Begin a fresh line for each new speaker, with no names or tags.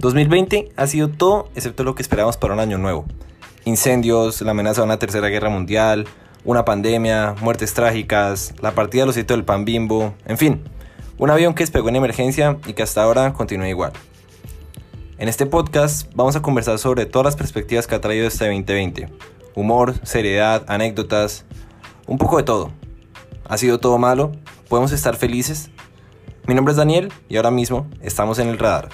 2020 ha sido todo excepto lo que esperábamos para un año nuevo. Incendios, la amenaza de una tercera guerra mundial, una pandemia, muertes trágicas, la partida de los sitios del pan bimbo, en fin, un avión que despegó en emergencia y que hasta ahora continúa igual. En este podcast vamos a conversar sobre todas las perspectivas que ha traído este 2020. Humor, seriedad, anécdotas, un poco de todo. ¿Ha sido todo malo? ¿Podemos estar felices? Mi nombre es Daniel y ahora mismo estamos en el radar.